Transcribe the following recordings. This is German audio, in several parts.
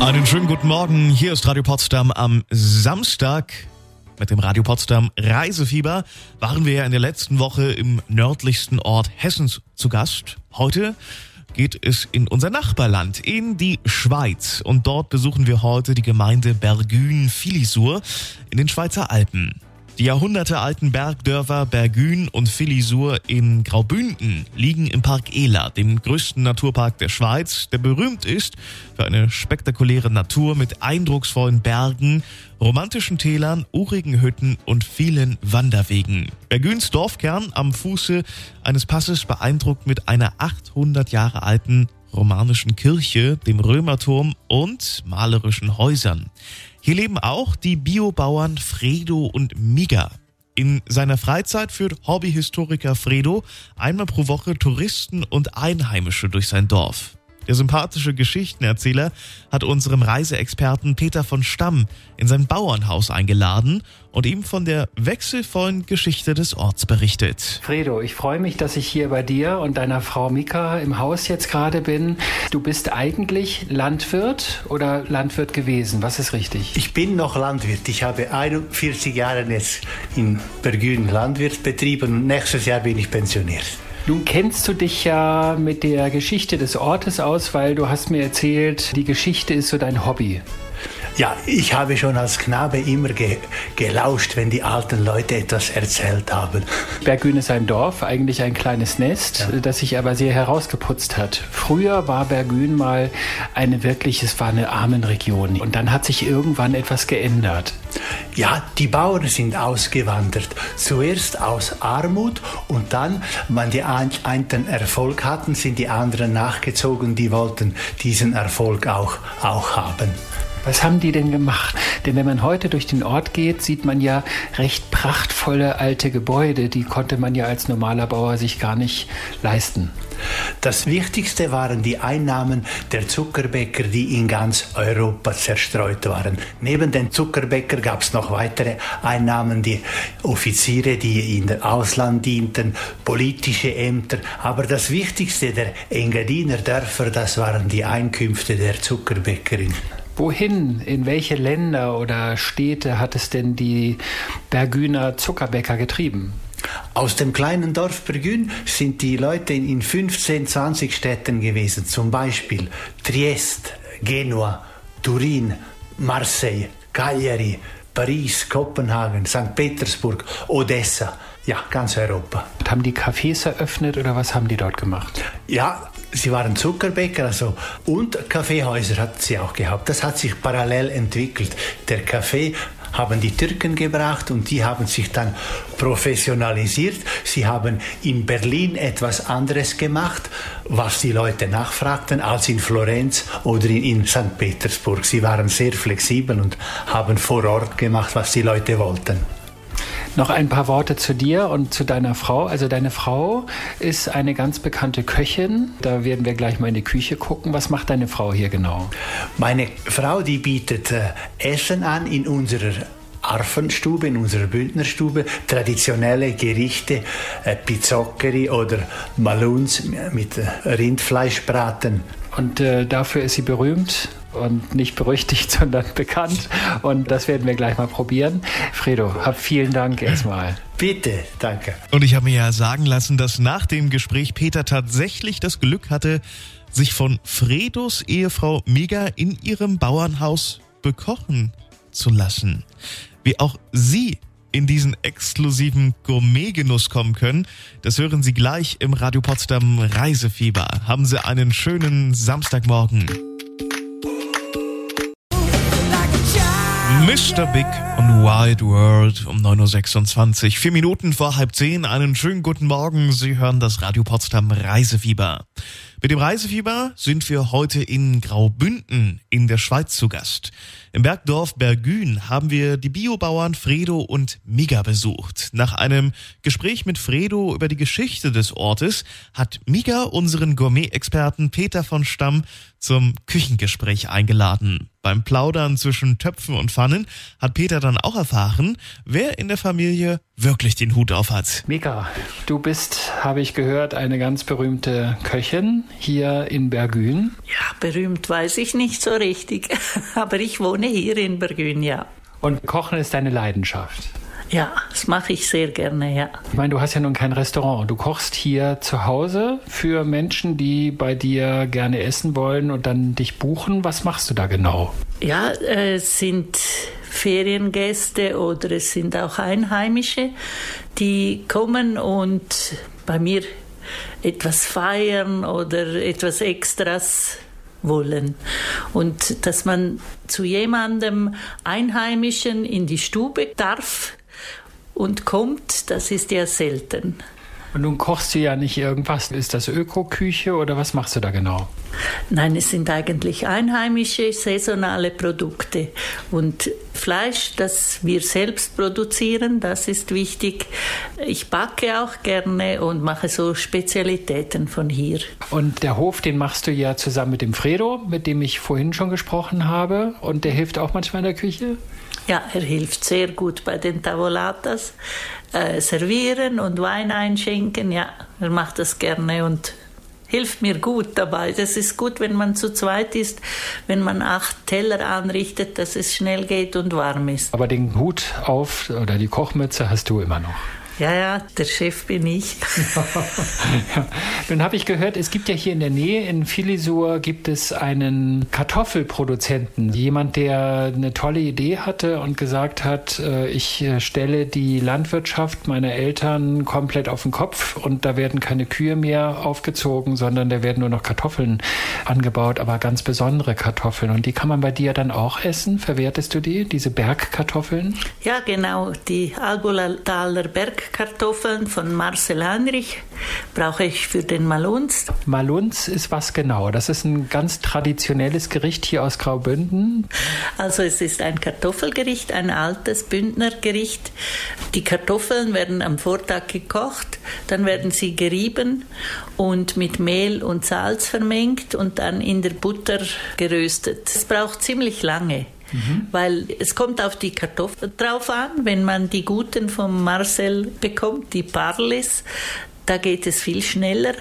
Einen schönen guten Morgen. Hier ist Radio Potsdam am Samstag. Mit dem Radio Potsdam Reisefieber waren wir ja in der letzten Woche im nördlichsten Ort Hessens zu Gast. Heute geht es in unser Nachbarland, in die Schweiz. Und dort besuchen wir heute die Gemeinde Bergün-Filisur in den Schweizer Alpen. Die jahrhundertealten Bergdörfer Bergün und Filisur in Graubünden liegen im Park Ela, dem größten Naturpark der Schweiz, der berühmt ist für eine spektakuläre Natur mit eindrucksvollen Bergen, romantischen Tälern, urigen Hütten und vielen Wanderwegen. Bergüns Dorfkern am Fuße eines Passes beeindruckt mit einer 800 Jahre alten romanischen Kirche, dem Römerturm und malerischen Häusern. Hier leben auch die Biobauern Fredo und Miga. In seiner Freizeit führt Hobbyhistoriker Fredo einmal pro Woche Touristen und Einheimische durch sein Dorf. Der sympathische Geschichtenerzähler hat unserem Reiseexperten Peter von Stamm in sein Bauernhaus eingeladen und ihm von der wechselvollen Geschichte des Orts berichtet. Fredo, ich freue mich, dass ich hier bei dir und deiner Frau Mika im Haus jetzt gerade bin. Du bist eigentlich Landwirt oder Landwirt gewesen? Was ist richtig? Ich bin noch Landwirt. Ich habe 41 Jahre jetzt in Bergün Landwirt betrieben und nächstes Jahr bin ich pensioniert. Nun kennst du dich ja mit der Geschichte des Ortes aus, weil du hast mir erzählt, die Geschichte ist so dein Hobby. Ja, ich habe schon als Knabe immer ge gelauscht, wenn die alten Leute etwas erzählt haben. Bergün ist ein Dorf, eigentlich ein kleines Nest, ja. das sich aber sehr herausgeputzt hat. Früher war Bergün mal eine wirklich, es war eine Armenregion. Und dann hat sich irgendwann etwas geändert. Ja, die Bauern sind ausgewandert. Zuerst aus Armut und dann, wenn die einen Erfolg hatten, sind die anderen nachgezogen, die wollten diesen Erfolg auch, auch haben. Was haben die denn gemacht? Denn wenn man heute durch den Ort geht, sieht man ja recht prachtvolle alte Gebäude. Die konnte man ja als normaler Bauer sich gar nicht leisten. Das Wichtigste waren die Einnahmen der Zuckerbäcker, die in ganz Europa zerstreut waren. Neben den Zuckerbäcker gab es noch weitere Einnahmen, die Offiziere, die in Ausland dienten, politische Ämter. Aber das Wichtigste der Engadiner Dörfer, das waren die Einkünfte der Zuckerbäckerin. Wohin, in welche Länder oder Städte hat es denn die Bergüner Zuckerbäcker getrieben? Aus dem kleinen Dorf Bergün sind die Leute in 15, 20 Städten gewesen, zum Beispiel Triest, Genua, Turin, Marseille, Cagliari, Paris, Kopenhagen, St. Petersburg, Odessa, ja, ganz Europa. Haben die Cafés eröffnet oder was haben die dort gemacht? Ja, sie waren Zuckerbäcker also, und Kaffeehäuser hatten sie auch gehabt. Das hat sich parallel entwickelt. Der Kaffee haben die Türken gebracht und die haben sich dann professionalisiert. Sie haben in Berlin etwas anderes gemacht, was die Leute nachfragten, als in Florenz oder in, in St. Petersburg. Sie waren sehr flexibel und haben vor Ort gemacht, was die Leute wollten. Noch ein paar Worte zu dir und zu deiner Frau. Also deine Frau ist eine ganz bekannte Köchin. Da werden wir gleich mal in die Küche gucken. Was macht deine Frau hier genau? Meine Frau, die bietet äh, Essen an in unserer Arfenstube, in unserer Bündnerstube, traditionelle Gerichte, äh, Pizzoccheri oder Maluns mit äh, Rindfleischbraten. Und äh, dafür ist sie berühmt und nicht berüchtigt, sondern bekannt. Und das werden wir gleich mal probieren. Fredo, hab vielen Dank erstmal. Bitte, danke. Und ich habe mir ja sagen lassen, dass nach dem Gespräch Peter tatsächlich das Glück hatte, sich von Fredos Ehefrau Mega in ihrem Bauernhaus bekochen zu lassen. Wie auch Sie in diesen exklusiven Gourmet-Genuss kommen können, das hören Sie gleich im Radio Potsdam Reisefieber. Haben Sie einen schönen Samstagmorgen. Mr. Big und Wild World um 9.26 Uhr. Vier Minuten vor halb zehn. Einen schönen guten Morgen. Sie hören das Radio Potsdam Reisefieber. Mit dem Reisefieber sind wir heute in Graubünden in der Schweiz zu Gast. Im Bergdorf Bergün haben wir die Biobauern Fredo und Miga besucht. Nach einem Gespräch mit Fredo über die Geschichte des Ortes hat Miga unseren Gourmet-Experten Peter von Stamm zum Küchengespräch eingeladen. Beim Plaudern zwischen Töpfen und Pfannen hat Peter dann auch erfahren, wer in der Familie wirklich den Hut auf hat. Mika, du bist, habe ich gehört, eine ganz berühmte Köchin hier in Bergün. Ja, berühmt weiß ich nicht so richtig, aber ich wohne hier in Bergün, ja. Und Kochen ist deine Leidenschaft. Ja, das mache ich sehr gerne, ja. Ich meine, du hast ja nun kein Restaurant. Du kochst hier zu Hause für Menschen, die bei dir gerne essen wollen und dann dich buchen. Was machst du da genau? Ja, es sind Feriengäste oder es sind auch Einheimische, die kommen und bei mir etwas feiern oder etwas Extras wollen. Und dass man zu jemandem Einheimischen in die Stube darf, und kommt, das ist ja selten. Und nun kochst du ja nicht irgendwas. Ist das Ökoküche oder was machst du da genau? Nein, es sind eigentlich einheimische, saisonale Produkte. Und Fleisch, das wir selbst produzieren, das ist wichtig. Ich backe auch gerne und mache so Spezialitäten von hier. Und der Hof, den machst du ja zusammen mit dem Fredo, mit dem ich vorhin schon gesprochen habe. Und der hilft auch manchmal in der Küche? Ja, er hilft sehr gut bei den Tavolatas. Äh, servieren und Wein einschenken, ja, er macht das gerne und hilft mir gut dabei. Das ist gut, wenn man zu zweit ist, wenn man acht Teller anrichtet, dass es schnell geht und warm ist. Aber den Hut auf oder die Kochmütze hast du immer noch. Ja, ja, der Chef bin ich. ja. Nun habe ich gehört, es gibt ja hier in der Nähe in Filisur gibt es einen Kartoffelproduzenten. Jemand, der eine tolle Idee hatte und gesagt hat, äh, ich äh, stelle die Landwirtschaft meiner Eltern komplett auf den Kopf und da werden keine Kühe mehr aufgezogen, sondern da werden nur noch Kartoffeln angebaut, aber ganz besondere Kartoffeln. Und die kann man bei dir dann auch essen. Verwertest du die, diese Bergkartoffeln? Ja, genau, die Albulataler Bergkartoffeln. Kartoffeln von Marcel Heinrich brauche ich für den Malunz. Malunz ist was genau? Das ist ein ganz traditionelles Gericht hier aus Graubünden. Also es ist ein Kartoffelgericht, ein altes Bündnergericht. Die Kartoffeln werden am Vortag gekocht, dann werden sie gerieben und mit Mehl und Salz vermengt und dann in der Butter geröstet. Es braucht ziemlich lange. Mhm. Weil es kommt auf die Kartoffeln drauf an. Wenn man die guten vom Marcel bekommt, die Parlis, da geht es viel schneller.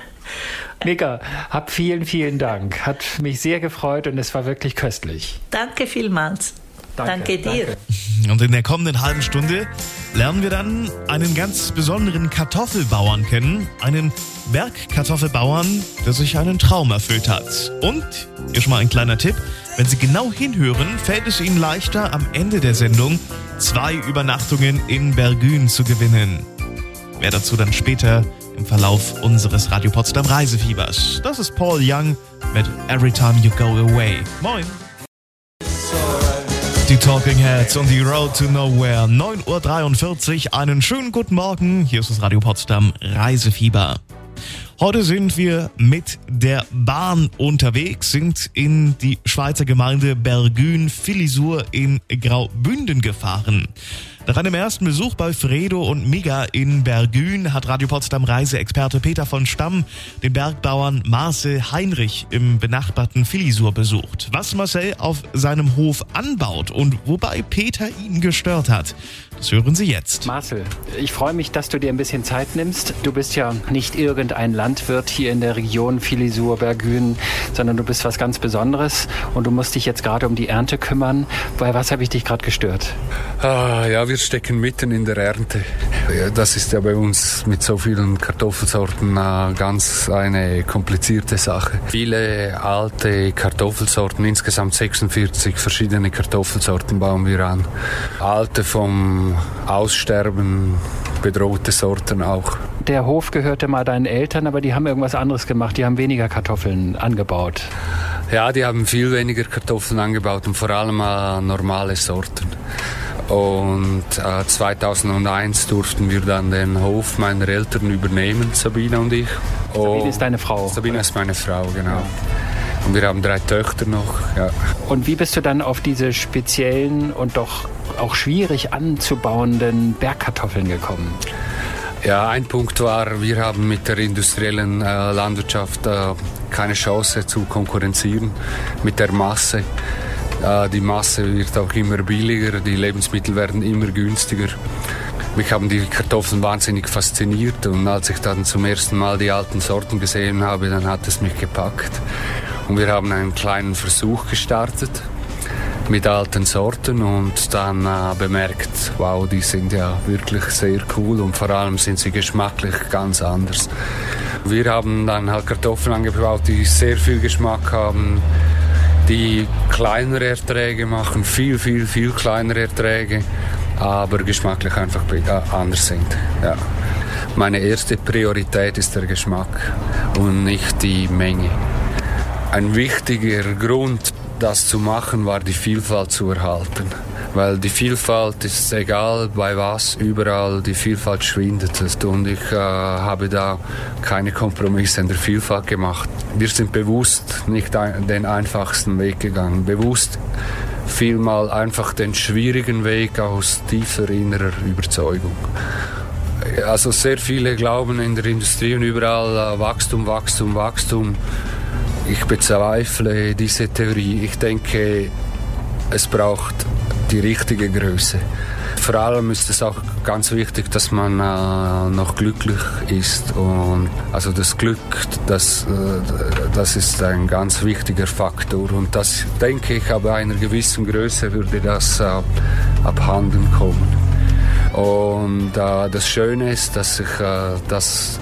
Mika, hab vielen, vielen Dank. Hat mich sehr gefreut und es war wirklich köstlich. Danke vielmals. Danke, danke dir. Danke. Und in der kommenden halben Stunde lernen wir dann einen ganz besonderen Kartoffelbauern kennen. Einen Bergkartoffelbauern, der sich einen Traum erfüllt hat. Und, hier schon mal ein kleiner Tipp, wenn Sie genau hinhören, fällt es Ihnen leichter, am Ende der Sendung zwei Übernachtungen in Bergün zu gewinnen. Mehr dazu dann später im Verlauf unseres Radio Potsdam Reisefiebers. Das ist Paul Young mit Every Time You Go Away. Moin! Die Talking Heads on the Road to Nowhere. 9.43 Uhr. Einen schönen guten Morgen. Hier ist das Radio Potsdam Reisefieber. Heute sind wir mit der Bahn unterwegs, sind in die Schweizer Gemeinde Bergün-Filisur in Graubünden gefahren. Nach einem ersten Besuch bei Fredo und Miga in Bergün hat Radio Potsdam Reiseexperte Peter von Stamm den Bergbauern Marcel Heinrich im benachbarten Filisur besucht. Was Marcel auf seinem Hof anbaut und wobei Peter ihn gestört hat, das hören Sie jetzt. Marcel, ich freue mich, dass du dir ein bisschen Zeit nimmst. Du bist ja nicht irgendein Landwirt hier in der Region Filisur, Bergün, sondern du bist was ganz Besonderes und du musst dich jetzt gerade um die Ernte kümmern. Bei was habe ich dich gerade gestört? Ah, ja, wir stecken mitten in der Ernte. Das ist ja bei uns mit so vielen Kartoffelsorten äh, ganz eine komplizierte Sache. Viele alte Kartoffelsorten, insgesamt 46 verschiedene Kartoffelsorten bauen wir an. Alte vom Aussterben bedrohte Sorten auch. Der Hof gehörte mal deinen Eltern, aber die haben irgendwas anderes gemacht. Die haben weniger Kartoffeln angebaut. Ja, die haben viel weniger Kartoffeln angebaut und vor allem äh, normale Sorten. Und äh, 2001 durften wir dann den Hof meiner Eltern übernehmen, Sabine und ich. Sabine und ist deine Frau? Sabine oder? ist meine Frau, genau. Ja. Und wir haben drei Töchter noch. Ja. Und wie bist du dann auf diese speziellen und doch auch schwierig anzubauenden Bergkartoffeln gekommen? Ja, ein Punkt war, wir haben mit der industriellen äh, Landwirtschaft äh, keine Chance zu konkurrenzieren mit der Masse. Äh, die Masse wird auch immer billiger, die Lebensmittel werden immer günstiger. Mich haben die Kartoffeln wahnsinnig fasziniert und als ich dann zum ersten Mal die alten Sorten gesehen habe, dann hat es mich gepackt. Und wir haben einen kleinen Versuch gestartet mit alten Sorten und dann äh, bemerkt, wow, die sind ja wirklich sehr cool und vor allem sind sie geschmacklich ganz anders. Wir haben dann halt Kartoffeln angebaut, die sehr viel Geschmack haben, die kleinere Erträge machen, viel, viel, viel kleinere Erträge, aber geschmacklich einfach äh, anders sind. Ja. Meine erste Priorität ist der Geschmack und nicht die Menge. Ein wichtiger Grund das zu machen, war die Vielfalt zu erhalten. Weil die Vielfalt ist egal bei was, überall die Vielfalt schwindet. Und ich äh, habe da keine Kompromisse in der Vielfalt gemacht. Wir sind bewusst nicht den einfachsten Weg gegangen. Bewusst vielmal einfach den schwierigen Weg aus tiefer innerer Überzeugung. Also sehr viele glauben in der Industrie und überall äh, Wachstum, Wachstum, Wachstum. Ich bezweifle diese Theorie. Ich denke, es braucht die richtige Größe. Vor allem ist es auch ganz wichtig, dass man äh, noch glücklich ist. Und also das Glück, das, äh, das ist ein ganz wichtiger Faktor. Und das denke ich, ab einer gewissen Größe würde das äh, abhanden kommen. Und äh, das Schöne ist, dass ich äh, das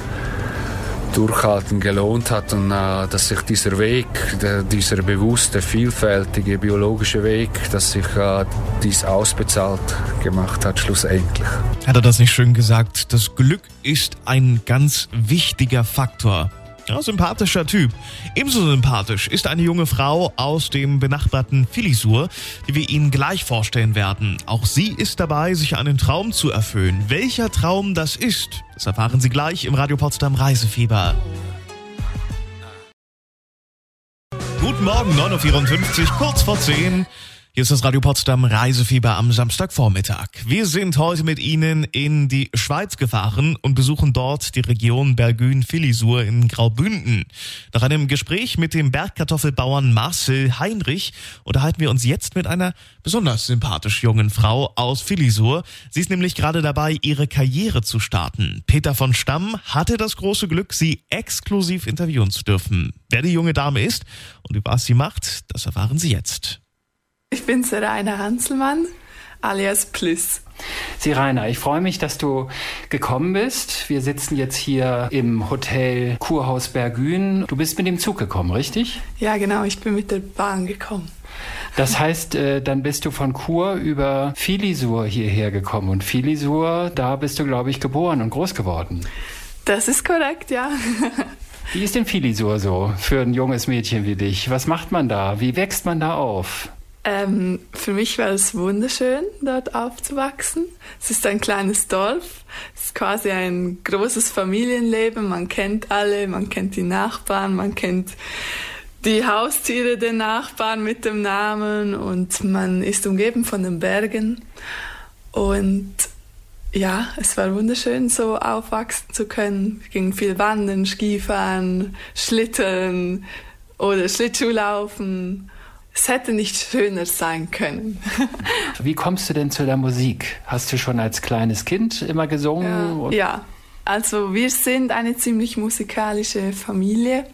Durchhalten gelohnt hat und äh, dass sich dieser Weg, der, dieser bewusste, vielfältige biologische Weg, dass sich äh, dies ausbezahlt gemacht hat schlussendlich. Hat er das nicht schön gesagt? Das Glück ist ein ganz wichtiger Faktor. Ja, sympathischer Typ. Ebenso sympathisch ist eine junge Frau aus dem benachbarten Filisur, die wir Ihnen gleich vorstellen werden. Auch sie ist dabei, sich einen Traum zu erfüllen. Welcher Traum das ist, das erfahren Sie gleich im Radio Potsdam Reisefieber. Guten Morgen, 9.54 Uhr, kurz vor 10. Hier ist das Radio Potsdam Reisefieber am Samstagvormittag. Wir sind heute mit Ihnen in die Schweiz gefahren und besuchen dort die Region Bergün-Filisur in Graubünden. Nach einem Gespräch mit dem Bergkartoffelbauern Marcel Heinrich unterhalten wir uns jetzt mit einer besonders sympathisch jungen Frau aus Filisur. Sie ist nämlich gerade dabei, ihre Karriere zu starten. Peter von Stamm hatte das große Glück, sie exklusiv interviewen zu dürfen. Wer die junge Dame ist und was sie macht, das erfahren Sie jetzt. Ich bin Serena Hanselmann, alias Plus. Sirena, ich freue mich, dass du gekommen bist. Wir sitzen jetzt hier im Hotel Kurhaus Bergün. Du bist mit dem Zug gekommen, richtig? Ja, genau, ich bin mit der Bahn gekommen. Das heißt, äh, dann bist du von Kur über Filisur hierher gekommen. Und Filisur, da bist du, glaube ich, geboren und groß geworden. Das ist korrekt, ja. Wie ist denn Filisur so für ein junges Mädchen wie dich? Was macht man da? Wie wächst man da auf? Ähm, für mich war es wunderschön, dort aufzuwachsen. Es ist ein kleines Dorf. Es ist quasi ein großes Familienleben. Man kennt alle, man kennt die Nachbarn, man kennt die Haustiere der Nachbarn mit dem Namen und man ist umgeben von den Bergen. Und ja, es war wunderschön, so aufwachsen zu können. Es ging viel wandern, Skifahren, Schlittern oder Schlittschuhlaufen es hätte nicht schöner sein können. Wie kommst du denn zu der Musik? Hast du schon als kleines Kind immer gesungen? Ja, ja. also wir sind eine ziemlich musikalische Familie.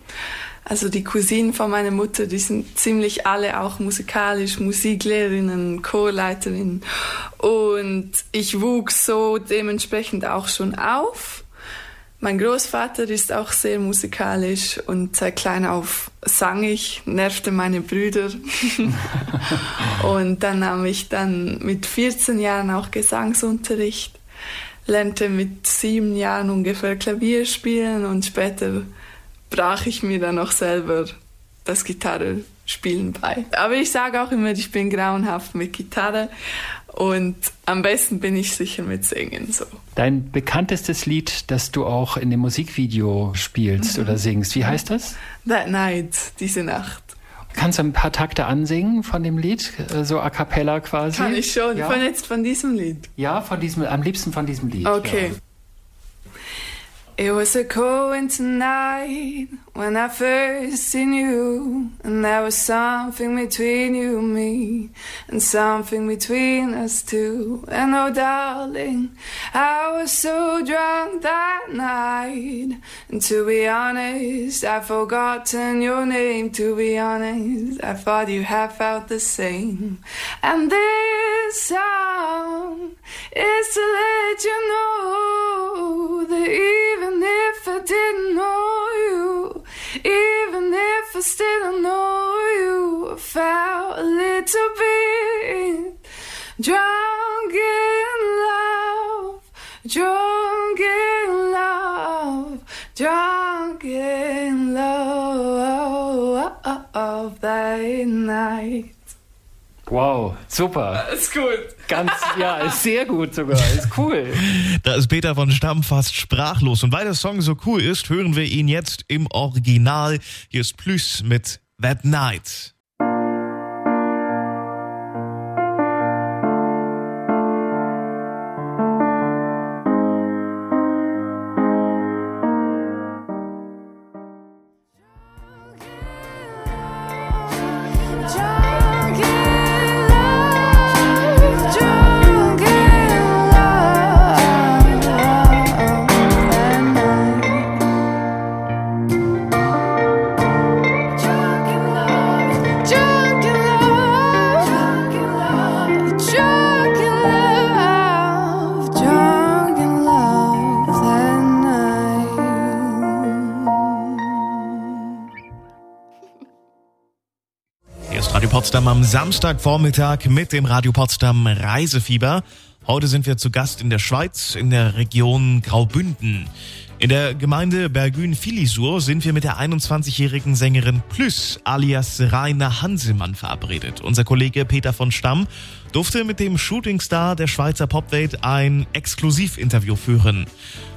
Also die Cousinen von meiner Mutter, die sind ziemlich alle auch musikalisch, Musiklehrerinnen, Chorleiterinnen. Und ich wuchs so dementsprechend auch schon auf. Mein Großvater ist auch sehr musikalisch und seit klein auf sang ich, nervte meine Brüder. und dann nahm ich dann mit 14 Jahren auch Gesangsunterricht, lernte mit sieben Jahren ungefähr Klavier spielen und später brach ich mir dann auch selber das Gitarrespielen bei. Aber ich sage auch immer, ich bin grauenhaft mit Gitarre und am besten bin ich sicher mit Singen so. Dein bekanntestes Lied, das du auch in dem Musikvideo spielst mhm. oder singst, wie heißt das? That Night, diese Nacht. Kannst du ein paar Takte ansingen von dem Lied, äh, so a cappella quasi? Kann ich schon, ja. von jetzt von diesem Lied. Ja, von diesem, am liebsten von diesem Lied. Okay. It was a cold winter night when I first seen you, and there was something between you and me, and something between us two. And oh, darling, I was so drunk that night, and to be honest, I've forgotten your name. To be honest, I thought you had felt the same. And this song is to let you know even if I didn't know you, even if I still don't know you, I felt a little bit drunk in love, drunk in love, drunk in love that night. Wow, super. Ist gut. Ganz, ja, ist sehr gut sogar. Ist cool. Da ist Peter von Stamm fast sprachlos. Und weil der Song so cool ist, hören wir ihn jetzt im Original. Hier ist Plus mit That Night. Potsdam am Samstagvormittag mit dem Radio Potsdam Reisefieber. Heute sind wir zu Gast in der Schweiz, in der Region Graubünden. In der Gemeinde Bergün-Filisur sind wir mit der 21-jährigen Sängerin Plüss alias Rainer Hansemann verabredet. Unser Kollege Peter von Stamm durfte mit dem Shootingstar der Schweizer Popwelt ein Exklusivinterview führen.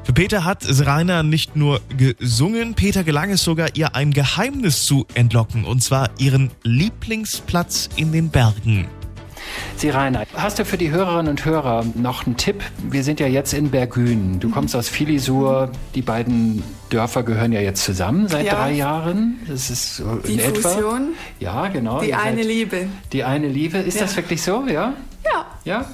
Für Peter hat Rainer nicht nur gesungen, Peter gelang es sogar, ihr ein Geheimnis zu entlocken, und zwar ihren Lieblingsplatz in den Bergen. Sie Rainer, hast du für die Hörerinnen und Hörer noch einen Tipp? Wir sind ja jetzt in Bergün. Du kommst aus Filisur. Die beiden Dörfer gehören ja jetzt zusammen seit Ja. drei Jahren. Das ist so Die in etwa. Fusion, Ja, genau. die eine Liebe. Die eine Liebe. Ist Ja. das wirklich so? Ja? Ja. Ja?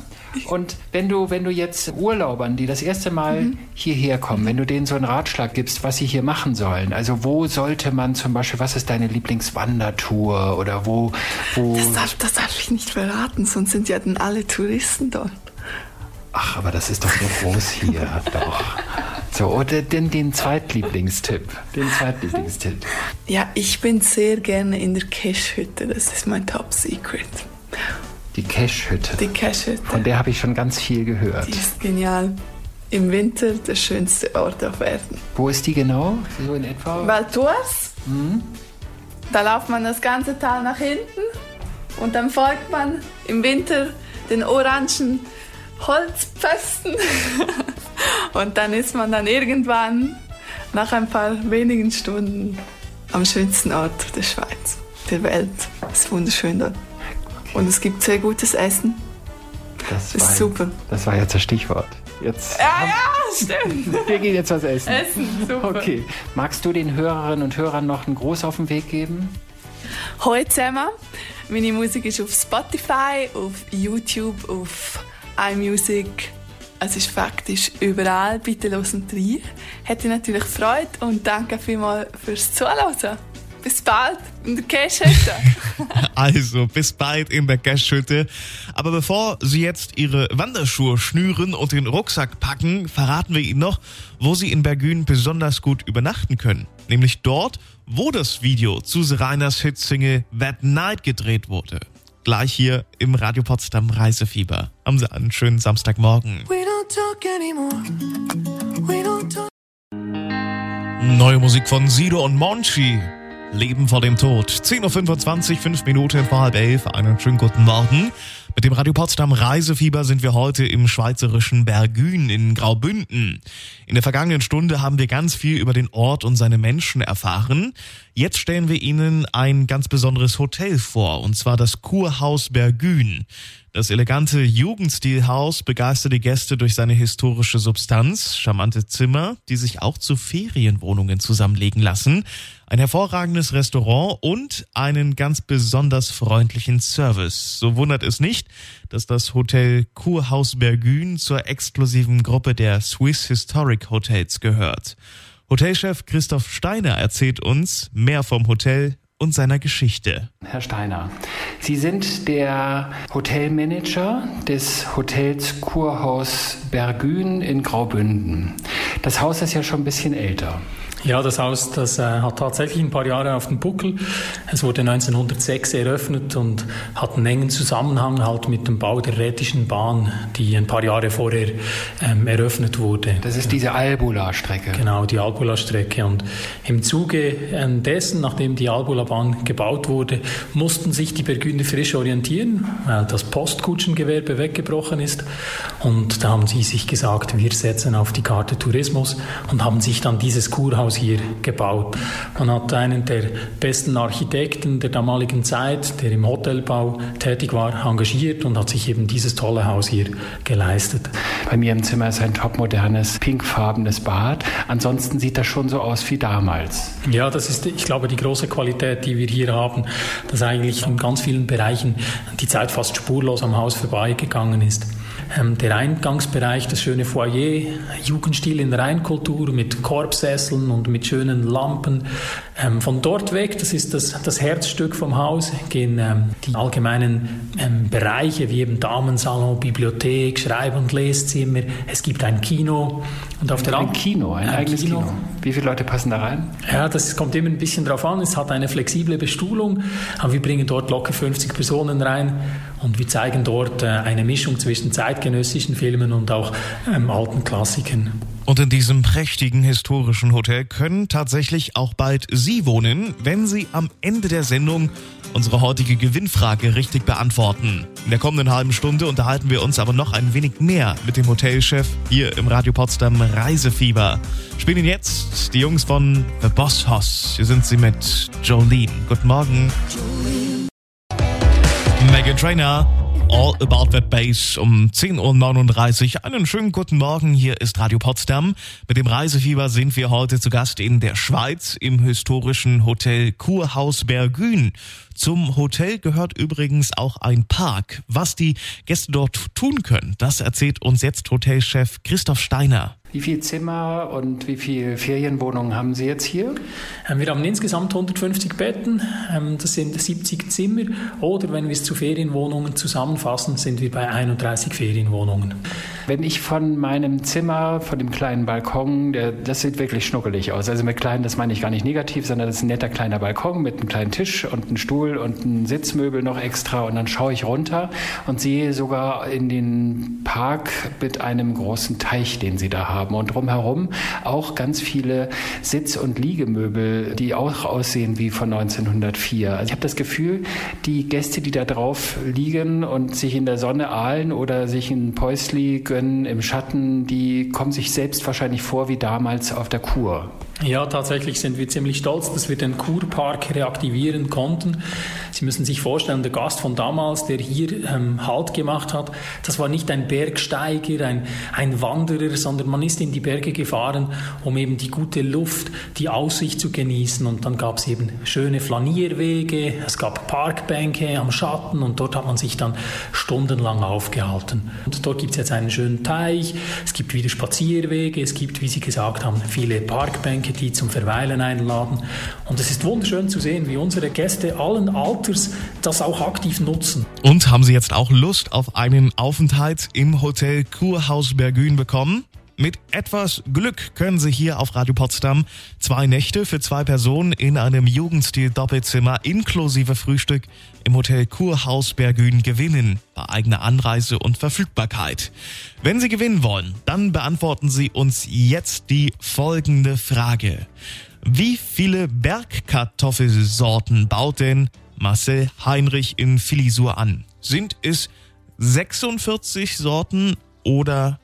Und wenn du, wenn du jetzt Urlaubern, die das erste Mal Mhm. hierher kommen, wenn du denen so einen Ratschlag gibst, was sie hier machen sollen, also wo sollte man zum Beispiel, was ist deine Lieblingswandertour oder wo, wo, Das darf, das darf ich nicht verraten, sonst sind ja dann alle Touristen dort. ach, aber das ist doch so groß hier, doch. So, oder den, den Zweitlieblingstipp, den Zweitlieblingstipp. Ja, ich bin sehr gerne in der Cache-Hütte. Das ist mein Top Secret. Die Cache-Hütte. Die Cache-Hütte. Von der habe ich schon ganz viel gehört. Die ist genial. Im Winter der schönste Ort auf Erden. Wo ist die genau? So in etwa? Val Thorens. Da lauft man das ganze Tal nach hinten und dann folgt man im Winter den orangen Holzpfosten und dann ist man dann irgendwann nach ein paar wenigen Stunden am schönsten Ort der Schweiz, der Welt. Es ist wunderschön dort. Und es gibt sehr gutes Essen. Das ist war, super. Das war jetzt das Stichwort. Jetzt Ja, ja, stimmt. Wir gehen jetzt was essen. Essen, super. Okay. Magst du den Hörerinnen und Hörern noch einen Gruß auf den Weg geben? Hallo zusammen. Meine Musik ist auf Spotify, auf YouTube, auf iMusic. Es ist faktisch überall. Bitte hören rein. Hätte natürlich Freude und danke vielmals fürs Zuhören. Bis bald in der Käsehütte. Also, bis bald in der Gästhütte. Aber bevor Sie jetzt Ihre Wanderschuhe schnüren und den Rucksack packen, verraten wir Ihnen noch, wo Sie in Bergün besonders gut übernachten können. Nämlich dort, wo das Video zu Rainers Hitsingle That Night gedreht wurde. Gleich hier im Radio Potsdam Reisefieber. Haben Sie einen schönen Samstagmorgen. We don't talk anymore. We don't talk. Neue Musik von Sido und Monchi. Leben vor dem Tod. 10.25 Uhr, 5 Minuten vor halb elf. Einen schönen guten Morgen. Mit dem Radio Potsdam Reisefieber sind wir heute im schweizerischen Bergün in Graubünden. In der vergangenen Stunde haben wir ganz viel über den Ort und seine Menschen erfahren. Jetzt stellen wir Ihnen ein ganz besonderes Hotel vor, und zwar das Kurhaus Bergün. Das elegante Jugendstilhaus begeistert die Gäste durch seine historische Substanz, charmante Zimmer, die sich auch zu Ferienwohnungen zusammenlegen lassen, ein hervorragendes Restaurant und einen ganz besonders freundlichen Service. So wundert es nicht, dass das Hotel Kurhaus Bergün zur exklusiven Gruppe der Swiss Historic Hotels gehört. Hotelchef Christoph Steiner erzählt uns mehr vom Hotel und seiner Geschichte. Herr Steiner, Sie sind der Hotelmanager des Hotels Kurhaus Bergün in Graubünden. Das Haus ist ja schon ein bisschen älter. Ja, das Haus, das äh, hat tatsächlich ein paar Jahre auf dem Buckel. Es wurde 1906 eröffnet und hat einen engen Zusammenhang halt mit dem Bau der Rätischen Bahn, die ein paar Jahre vorher ähm, eröffnet wurde. Das ist diese Albula-Strecke. Genau, die Albula-Strecke. Und im Zuge ähm, dessen, nachdem die Albula-Bahn gebaut wurde, mussten sich die Burgunder frisch orientieren, weil das Postkutschengewerbe weggebrochen ist. Und da haben sie sich gesagt, wir setzen auf die Karte Tourismus und haben sich dann dieses Kurhaus hier gebaut. Man hat einen der besten Architekten der damaligen Zeit, der im Hotelbau tätig war, engagiert und hat sich eben dieses tolle Haus hier geleistet. Bei mir im Zimmer ist ein topmodernes, pinkfarbenes Bad. Ansonsten sieht das schon so aus wie damals. Ja, das ist, ich glaube, die große Qualität, die wir hier haben, dass eigentlich in ganz vielen Bereichen die Zeit fast spurlos am Haus vorbeigegangen ist. Ähm, der Eingangsbereich, das schöne Foyer, Jugendstil in Reinkultur mit Korbsesseln und mit schönen Lampen. Ähm, von dort weg, das ist das, das Herzstück vom Haus, gehen ähm, die allgemeinen Bereiche wie eben Damensalon, Bibliothek, Schreib- und Leszimmer. Es gibt ein Kino. Und auf der ein Kino, ein, ein eigenes Kino. Kino. Wie viele Leute passen da rein? Ja, das kommt immer ein bisschen drauf an. Es hat eine flexible Bestuhlung, aber wir bringen dort locker 50 Personen rein und wir zeigen dort äh, eine Mischung zwischen zeitgenössischen Filmen und auch ähm, alten Klassikern. Und in diesem prächtigen historischen Hotel können tatsächlich auch bald Sie wohnen, wenn Sie am Ende der Sendung unsere heutige Gewinnfrage richtig beantworten. In der kommenden halben Stunde unterhalten wir uns aber noch ein wenig mehr mit dem Hotelchef hier im Radio Potsdam Reisefieber. Spielen jetzt die Jungs von The Boss Hoss. Hier sind sie mit Jolene. Guten Morgen. Megan Trainer. All About That Bass um 10.39 Uhr. Einen schönen guten Morgen, hier ist Radio Potsdam. Mit dem Reisefieber sind wir heute zu Gast in der Schweiz im historischen Hotel Kurhaus Bergün. Zum Hotel gehört übrigens auch ein Park. Was die Gäste dort tun können, das erzählt uns jetzt Hotelchef Christoph Steiner. Wie viele Zimmer und wie viele Ferienwohnungen haben Sie jetzt hier? Ähm, wir haben insgesamt 150 Betten, ähm, das sind 70 Zimmer. Oder wenn wir es zu Ferienwohnungen zusammenfassen, sind wir bei 31 Ferienwohnungen. Wenn ich von meinem Zimmer, von dem kleinen Balkon, der, das sieht wirklich schnuckelig aus. Also mit klein, das meine ich gar nicht negativ, sondern das ist ein netter kleiner Balkon mit einem kleinen Tisch und einem Stuhl und einem Sitzmöbel noch extra. Und dann schaue ich runter und sehe sogar in den Park mit einem großen Teich, den Sie da haben haben und drumherum auch ganz viele Sitz- und Liegemöbel, die auch aussehen wie von 1904. Also ich habe das Gefühl, die Gäste, die da drauf liegen und sich in der Sonne ahlen oder sich ein Päusli gönnen im Schatten, die kommen sich selbst wahrscheinlich vor wie damals auf der Kur. Ja, tatsächlich sind wir ziemlich stolz, dass wir den Kurpark reaktivieren konnten. Sie müssen sich vorstellen, der Gast von damals, der hier ähm, Halt gemacht hat, das war nicht ein Bergsteiger, ein, ein Wanderer, sondern man ist in die Berge gefahren, um eben die gute Luft, die Aussicht zu genießen. Und dann gab es eben schöne Flanierwege, es gab Parkbänke am Schatten und dort hat man sich dann stundenlang aufgehalten. Und dort gibt es jetzt einen schönen Teich, es gibt wieder Spazierwege, es gibt, wie Sie gesagt haben, viele Parkbänke Getränke, die zum Verweilen einladen. Und es ist wunderschön zu sehen, wie unsere Gäste allen Alters das auch aktiv nutzen. Und haben Sie jetzt auch Lust auf einen Aufenthalt im Hotel Kurhaus Bergün bekommen? Mit etwas Glück können Sie hier auf Radio Potsdam zwei Nächte für zwei Personen in einem Jugendstil-Doppelzimmer inklusive Frühstück im Hotel Kurhaus Bergün gewinnen, bei eigener Anreise und Verfügbarkeit. Wenn Sie gewinnen wollen, dann beantworten Sie uns jetzt die folgende Frage. Wie viele Bergkartoffelsorten baut denn Marcel Heinrich in Filisur an? Sind es 46 Sorten oder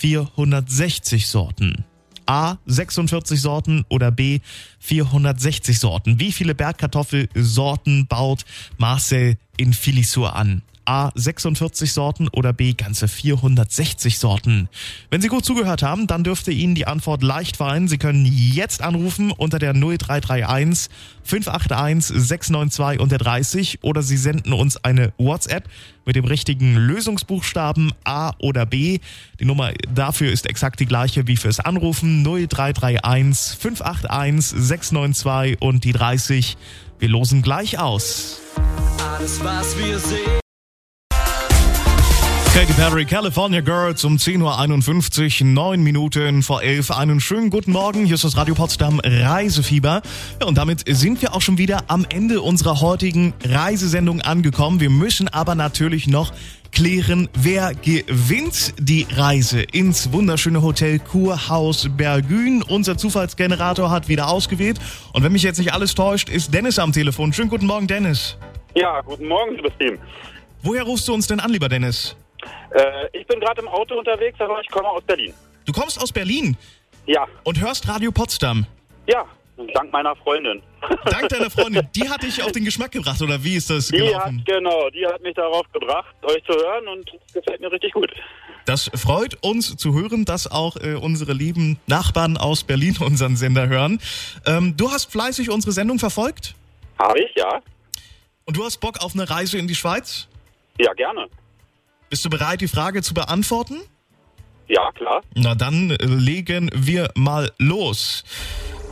460 Sorten? A 46 Sorten oder B 460 Sorten. Wie viele Bergkartoffelsorten baut Marcel in Filisur an? A 46 Sorten oder B ganze 460 Sorten. Wenn Sie gut zugehört haben, dann dürfte Ihnen die Antwort leicht fallen. Sie können jetzt anrufen unter der 0331 581 692 und der 30 oder Sie senden uns eine WhatsApp mit dem richtigen Lösungsbuchstaben A oder B. Die Nummer dafür ist exakt die gleiche wie fürs Anrufen 0331 581 692 und die 30. Wir losen gleich aus. Alles, was wir sehen. Katy Perry, California Girls um 10.51 Uhr, 9 Minuten vor 11. Einen schönen guten Morgen. Hier ist das Radio Potsdam Reisefieber. Ja, und damit sind wir auch schon wieder am Ende unserer heutigen Reisesendung angekommen. Wir müssen aber natürlich noch klären, wer gewinnt die Reise ins wunderschöne Hotel Kurhaus Bergün. Unser Zufallsgenerator hat wieder ausgewählt. Und wenn mich jetzt nicht alles täuscht, ist Dennis am Telefon. Schönen guten Morgen, Dennis. Ja, guten Morgen, liebes Team. Woher rufst du uns denn an, lieber Dennis? Äh, ich bin gerade im Auto unterwegs, aber ich komme aus Berlin. Du kommst aus Berlin Ja, und hörst Radio Potsdam. ja, dank meiner Freundin. Dank deiner Freundin. Die hat dich auf den Geschmack gebracht, oder wie ist das Die hat, gelaufen? genau, die hat mich darauf gebracht, euch zu hören und es gefällt mir richtig gut. Das freut uns zu hören, dass auch äh, unsere lieben Nachbarn aus Berlin unseren Sender hören. Ähm, du hast fleißig unsere Sendung verfolgt Habe ich, ja? und du hast Bock auf eine Reise in die Schweiz? Ja, gerne. Bist du bereit, die Frage zu beantworten? Ja, klar. Na dann äh, legen wir mal los.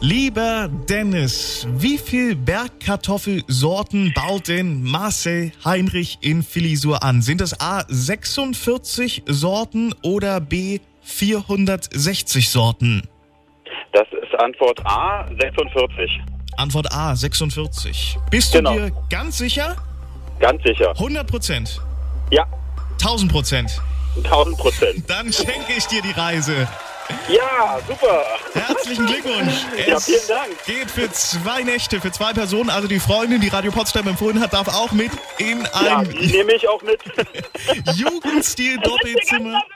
Lieber Dennis, wie viel Bergkartoffelsorten baut denn Marcel Heinrich in Filisur an? Sind es A 46 Sorten oder B 460 Sorten? Das ist Antwort A, 46. Antwort A 46. Bist Genau. du dir ganz sicher? Ganz sicher. 100 Prozent? Ja, 1000 Prozent? 1000 Prozent. Dann schenke ich dir die Reise. Ja, super. Herzlichen Glückwunsch. Ja, Es vielen Dank. Geht für zwei Nächte, für zwei Personen. Also die Freundin, die Radio Potsdam empfohlen hat, darf auch mit in Ja, ein die nehme ich auch mit. Jugendstil-Doppelzimmer.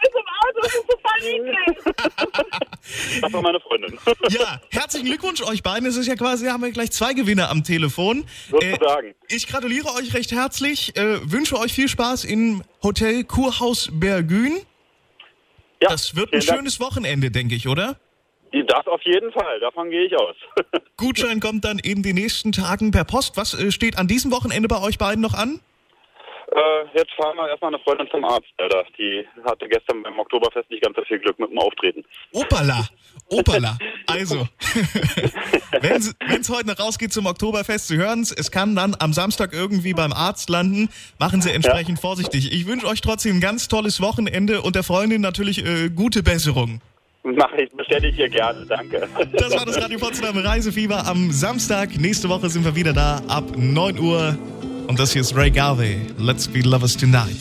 Das war meine Freundin. Ja, herzlichen Glückwunsch euch beiden. Es ist ja quasi, haben wir gleich zwei Gewinner am Telefon. Sozusagen. ich gratuliere euch recht herzlich, äh, wünsche euch viel Spaß im Hotel Kurhaus Bergün. Ja, Das wird ein Dank. schönes Wochenende, denke ich, oder? Das auf jeden Fall, davon gehe ich aus. Gutschein kommt dann in den nächsten Tagen per Post. Was äh, steht an diesem Wochenende bei euch beiden noch an? Äh, jetzt fahren wir erstmal eine Freundin zum Arzt, Alter. Die hatte gestern beim Oktoberfest nicht ganz so viel Glück mit dem Auftreten. Opala, Opala. Also, wenn es heute noch rausgeht zum Oktoberfest, Sie hören es, es kann dann am Samstag irgendwie beim Arzt landen. Machen Sie entsprechend vorsichtig. Ich wünsche euch trotzdem ein ganz tolles Wochenende und der Freundin natürlich äh, gute Besserung. Mache ich, bestelle ich hier gerne, danke. Das war das Radio Potsdam Reisefieber am Samstag. Nächste Woche sind wir wieder da ab 9 Uhr. Und das hier ist Ray Garvey. Let's be lovers tonight.